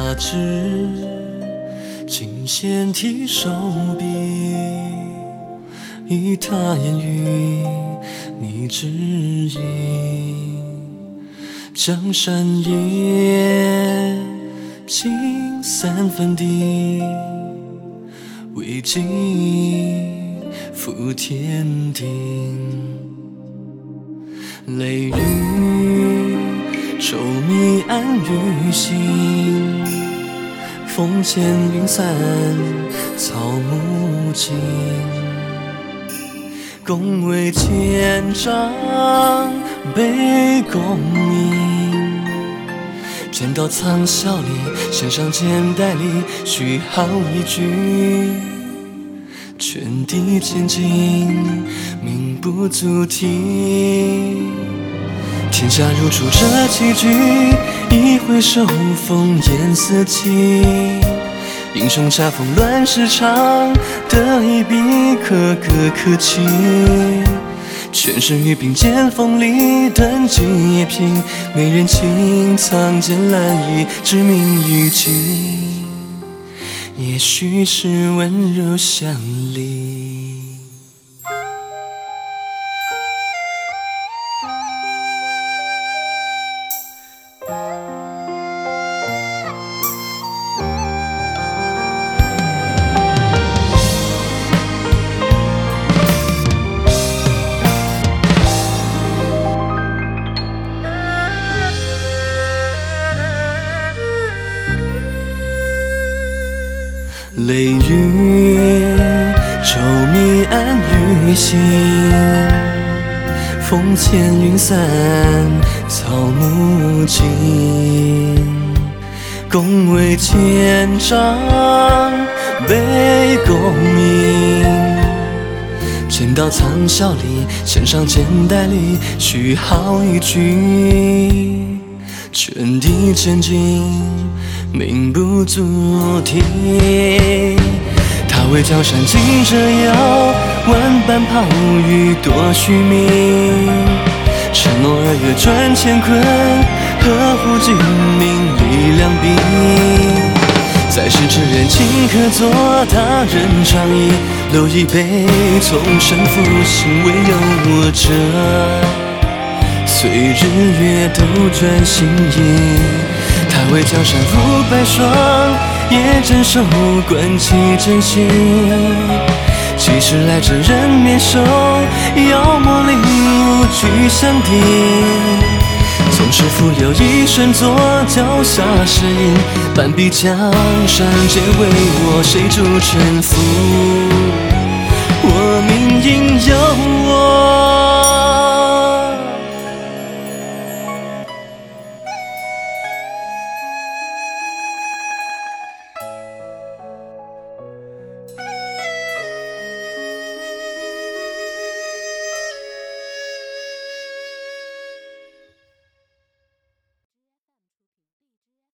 他只琴弦提手笔，一踏烟雨，你知意。江山一情尽三分地，为君覆天地。泪雨愁迷暗雨心。风牵云散草木尽。共为千丈悲功名，剑到苍霄里，弦上剑带里，续好一句，劝帝千金，命不足提。天下如出这棋局，一回首，烽烟四起。英雄恰逢乱世场，得一笔可歌可泣。全身与并肩锋利，断机也平。美人情，藏剑揽衣，致命一击。也许是温柔乡里。雷雨稠密暗雨心，风牵云散草木尽。共为千丈悲功名，剑到苍霄里，弦上剑带里，续好一句，劝帝千金。命不足提，他为江山尽折腰，万般抛与多虚名。承诺二月转乾坤，呵护君命力两兵。在世之人情可作，他人长忆。留一杯，从身负心为有我者，随日月斗转星移。还为江山如白霜，也镇守关起真心。几时来者人面兽，妖魔灵物俱相敌。纵使浮流一瞬作，脚下是影。半壁江山皆为我，谁主沉浮？我命应有。